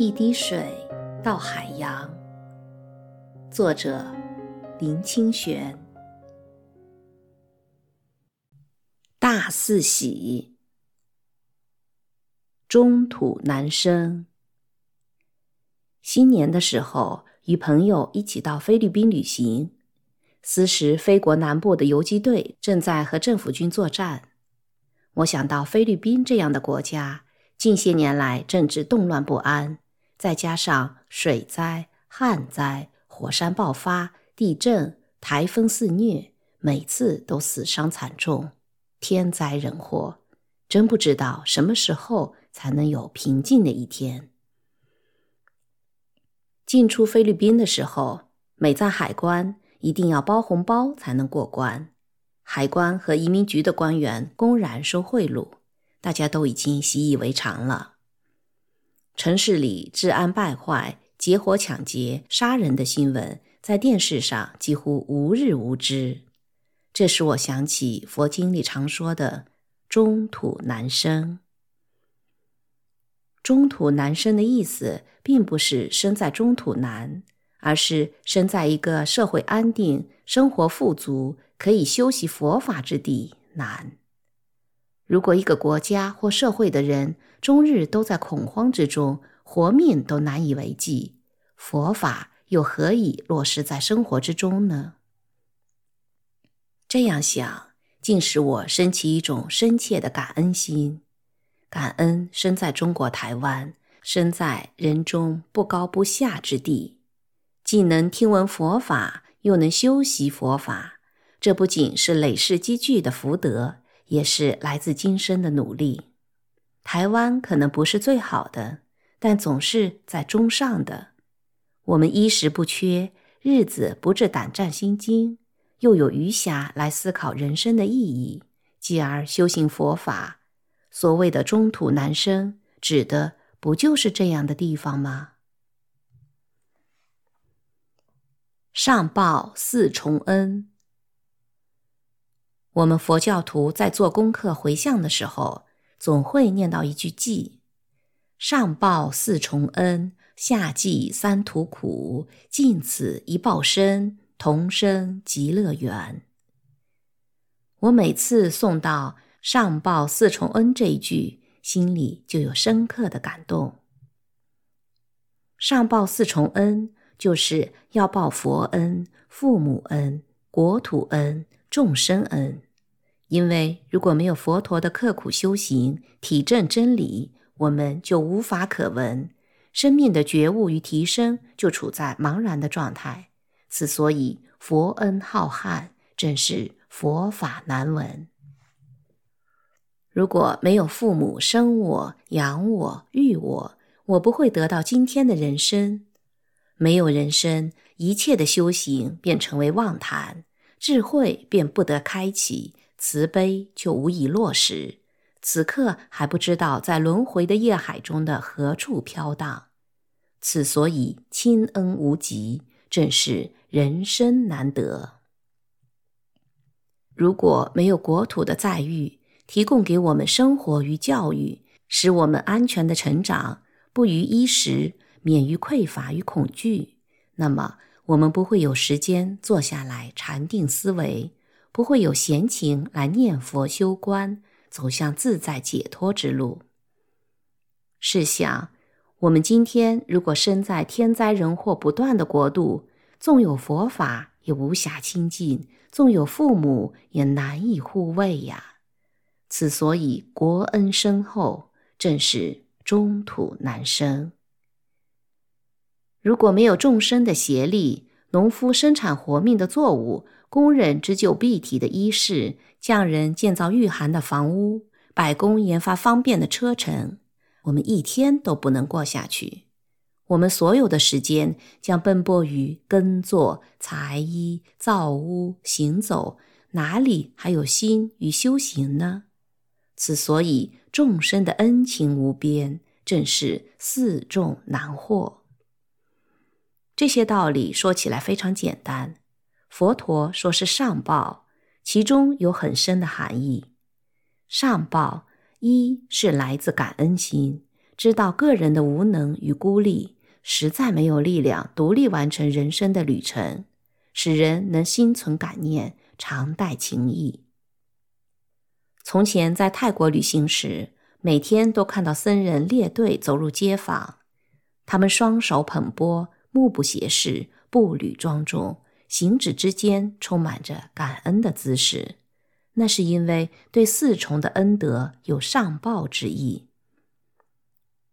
一滴水到海洋。作者：林清玄。大四喜，中土难生。新年的时候，与朋友一起到菲律宾旅行。此时，菲国南部的游击队正在和政府军作战。我想到菲律宾这样的国家，近些年来政治动乱不安。再加上水灾、旱灾、火山爆发、地震、台风肆虐，每次都死伤惨重，天灾人祸，真不知道什么时候才能有平静的一天。进出菲律宾的时候，每在海关一定要包红包才能过关，海关和移民局的官员公然收贿赂，大家都已经习以为常了。城市里治安败坏、结伙抢劫、杀人的新闻，在电视上几乎无日无之。这使我想起佛经里常说的“中土难生”。中土难生的意思，并不是生在中土难，而是生在一个社会安定、生活富足、可以修习佛法之地难。如果一个国家或社会的人终日都在恐慌之中，活命都难以为继，佛法又何以落实在生活之中呢？这样想，竟使我升起一种深切的感恩心。感恩生在中国台湾，生在人中不高不下之地，既能听闻佛法，又能修习佛法，这不仅是累世积聚的福德。也是来自今生的努力。台湾可能不是最好的，但总是在中上的。我们衣食不缺，日子不致胆战心惊，又有余暇来思考人生的意义，继而修行佛法。所谓的中土难生，指的不就是这样的地方吗？上报四重恩。我们佛教徒在做功课回向的时候，总会念到一句偈：“上报四重恩，下济三途苦，尽此一报身，同生极乐园。”我每次诵到“上报四重恩”这一句，心里就有深刻的感动。上报四重恩，就是要报佛恩、父母恩、国土恩。众生恩，因为如果没有佛陀的刻苦修行、体证真理，我们就无法可闻生命的觉悟与提升，就处在茫然的状态。此所以佛恩浩瀚，正是佛法难闻。如果没有父母生我、养我、育我，我不会得到今天的人生。没有人生，一切的修行便成为妄谈。智慧便不得开启，慈悲就无以落实。此刻还不知道在轮回的业海中的何处飘荡，此所以亲恩无极，正是人生难得。如果没有国土的载誉，提供给我们生活与教育，使我们安全的成长，不于衣食，免于匮乏与恐惧，那么。我们不会有时间坐下来禅定思维，不会有闲情来念佛修观，走向自在解脱之路。试想，我们今天如果身在天灾人祸不断的国度，纵有佛法也无暇亲近，纵有父母也难以护卫呀。此所以国恩深厚，正是中土难生。如果没有众生的协力，农夫生产活命的作物，工人织就蔽体的衣饰，匠人建造御寒的房屋，百工研发方便的车程，我们一天都不能过下去。我们所有的时间将奔波于耕作、裁衣、造屋、行走，哪里还有心与修行呢？此所以众生的恩情无边，正是四众难获。这些道理说起来非常简单，佛陀说是上报，其中有很深的含义。上报一是来自感恩心，知道个人的无能与孤立，实在没有力量独立完成人生的旅程，使人能心存感念，常带情谊。从前在泰国旅行时，每天都看到僧人列队走入街坊，他们双手捧钵，目不斜视，步履庄重，行止之间充满着感恩的姿势。那是因为对四重的恩德有上报之意。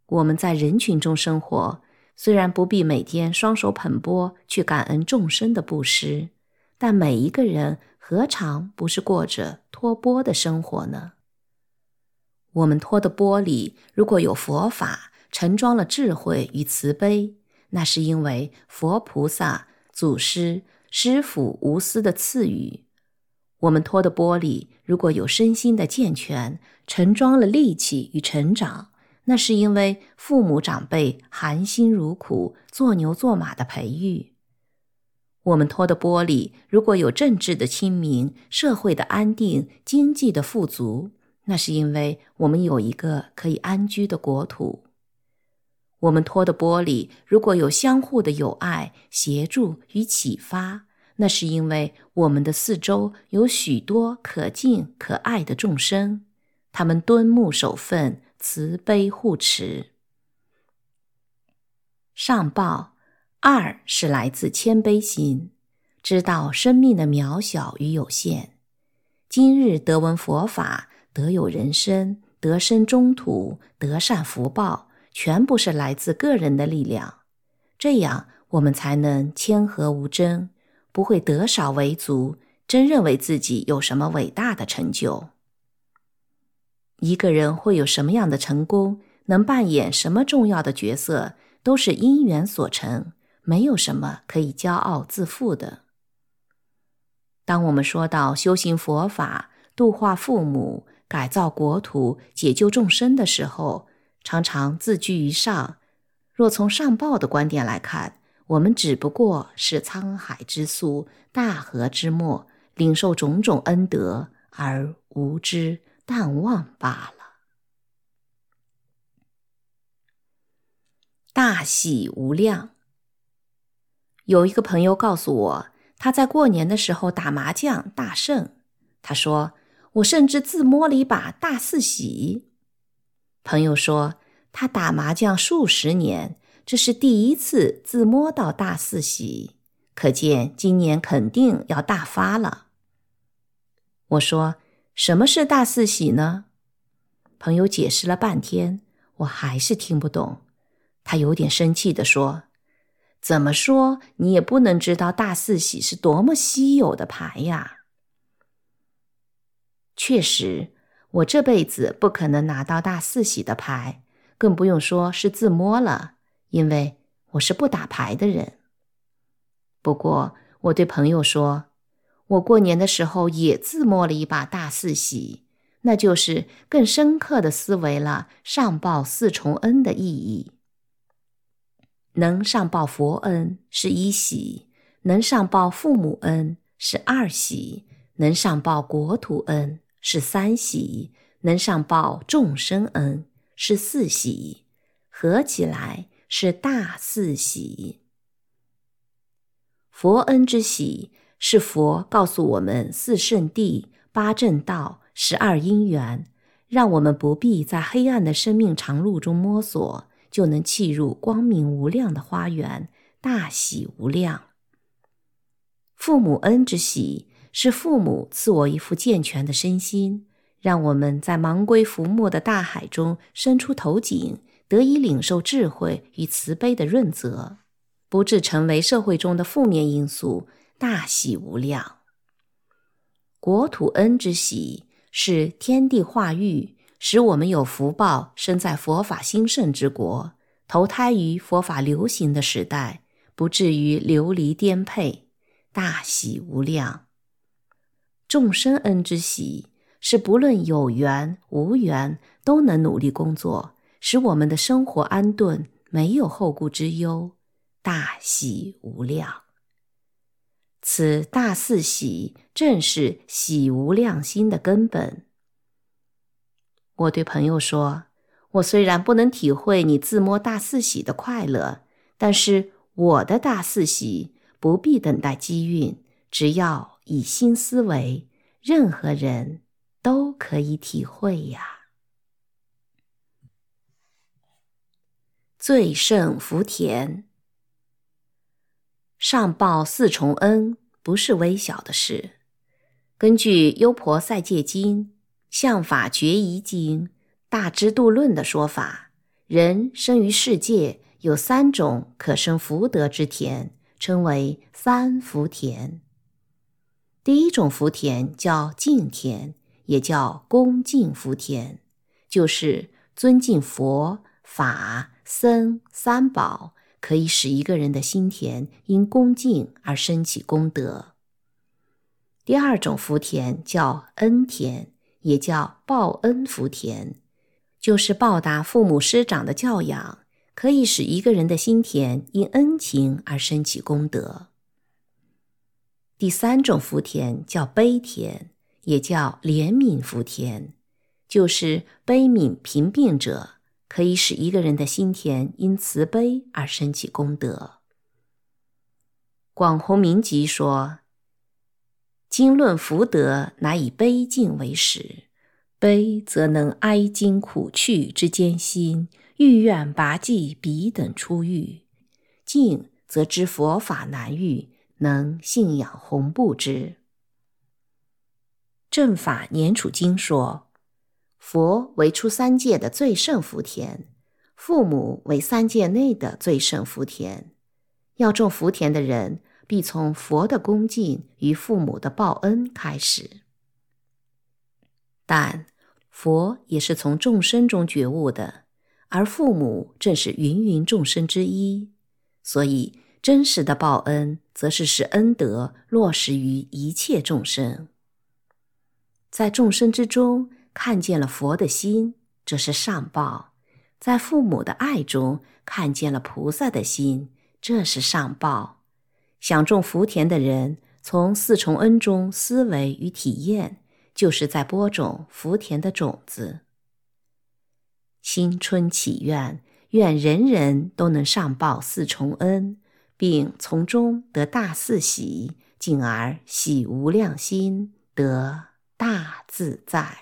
我们在人群中生活，虽然不必每天双手捧钵去感恩众生的布施，但每一个人何尝不是过着托钵的生活呢？我们托的钵里如果有佛法，盛装了智慧与慈悲，那是因为佛菩萨、祖师、师傅无私的赐予。我们托的玻璃如果有身心的健全，盛装了力气与成长，那是因为父母长辈含辛茹苦、做牛做马的培育。我们托的玻璃如果有政治的清明、社会的安定、经济的富足。那是因为我们有一个可以安居的国土。我们托的玻璃如果有相互的友爱、协助与启发，那是因为我们的四周有许多可敬可爱的众生，他们敦睦守分、慈悲护持。上报二是来自谦卑心，知道生命的渺小与有限。今日得闻佛法。得有人生，得生中土，得善福报，全部是来自个人的力量。这样，我们才能谦和无争，不会得少为足，真认为自己有什么伟大的成就。一个人会有什么样的成功，能扮演什么重要的角色，都是因缘所成，没有什么可以骄傲自负的。当我们说到修行佛法，度化父母。改造国土、解救众生的时候，常常自居于上。若从上报的观点来看，我们只不过是沧海之粟、大河之末，领受种种恩德而无知淡忘罢了。大喜无量。有一个朋友告诉我，他在过年的时候打麻将大胜。他说。我甚至自摸了一把大四喜。朋友说，他打麻将数十年，这是第一次自摸到大四喜，可见今年肯定要大发了。我说：“什么是大四喜呢？”朋友解释了半天，我还是听不懂。他有点生气地说：“怎么说你也不能知道大四喜是多么稀有的牌呀？”确实，我这辈子不可能拿到大四喜的牌，更不用说是自摸了，因为我是不打牌的人。不过，我对朋友说，我过年的时候也自摸了一把大四喜，那就是更深刻的思维了上报四重恩的意义。能上报佛恩是一喜，能上报父母恩是二喜，能上报国土恩。是三喜，能上报众生恩是四喜，合起来是大四喜。佛恩之喜是佛告诉我们四圣谛、八正道、十二因缘，让我们不必在黑暗的生命长路中摸索，就能契入光明无量的花园，大喜无量。父母恩之喜。是父母赐我一副健全的身心，让我们在忙归浮没的大海中伸出头颈，得以领受智慧与慈悲的润泽，不致成为社会中的负面因素，大喜无量。国土恩之喜是天地化育，使我们有福报生在佛法兴盛之国，投胎于佛法流行的时代，不至于流离颠沛，大喜无量。众生恩之喜，是不论有缘无缘，都能努力工作，使我们的生活安顿，没有后顾之忧，大喜无量。此大四喜，正是喜无量心的根本。我对朋友说：“我虽然不能体会你自摸大四喜的快乐，但是我的大四喜不必等待机运，只要以心思维，任何人都可以体会呀。最胜福田，上报四重恩不是微小的事。根据《优婆塞戒经》《相法决疑经》《大智度论》的说法，人生于世界有三种可生福德之田，称为三福田。第一种福田叫敬田，也叫恭敬福田，就是尊敬佛法僧三宝，可以使一个人的心田因恭敬而升起功德。第二种福田叫恩田，也叫报恩福田，就是报答父母师长的教养，可以使一个人的心田因恩情而升起功德。第三种福田叫悲田，也叫怜悯福田，就是悲悯贫病者，可以使一个人的心田因慈悲而升起功德。广弘明集说。经论福德，乃以悲敬为始。悲则能哀今苦去之艰辛，欲愿拔济彼等出狱；敬则知佛法难遇，能信仰弘布之。正法年处经说，佛为出三界的最胜福田，父母为三界内的最胜福田。要种福田的人。必从佛的恭敬与父母的报恩开始，但佛也是从众生中觉悟的，而父母正是芸芸众生之一，所以真实的报恩，则是使恩德落实于一切众生，在众生之中看见了佛的心，这是上报；在父母的爱中看见了菩萨的心，这是上报。想种福田的人，从四重恩中思维与体验，就是在播种福田的种子。新春祈愿，愿人人都能上报四重恩，并从中得大四喜，进而喜无量心，得大自在。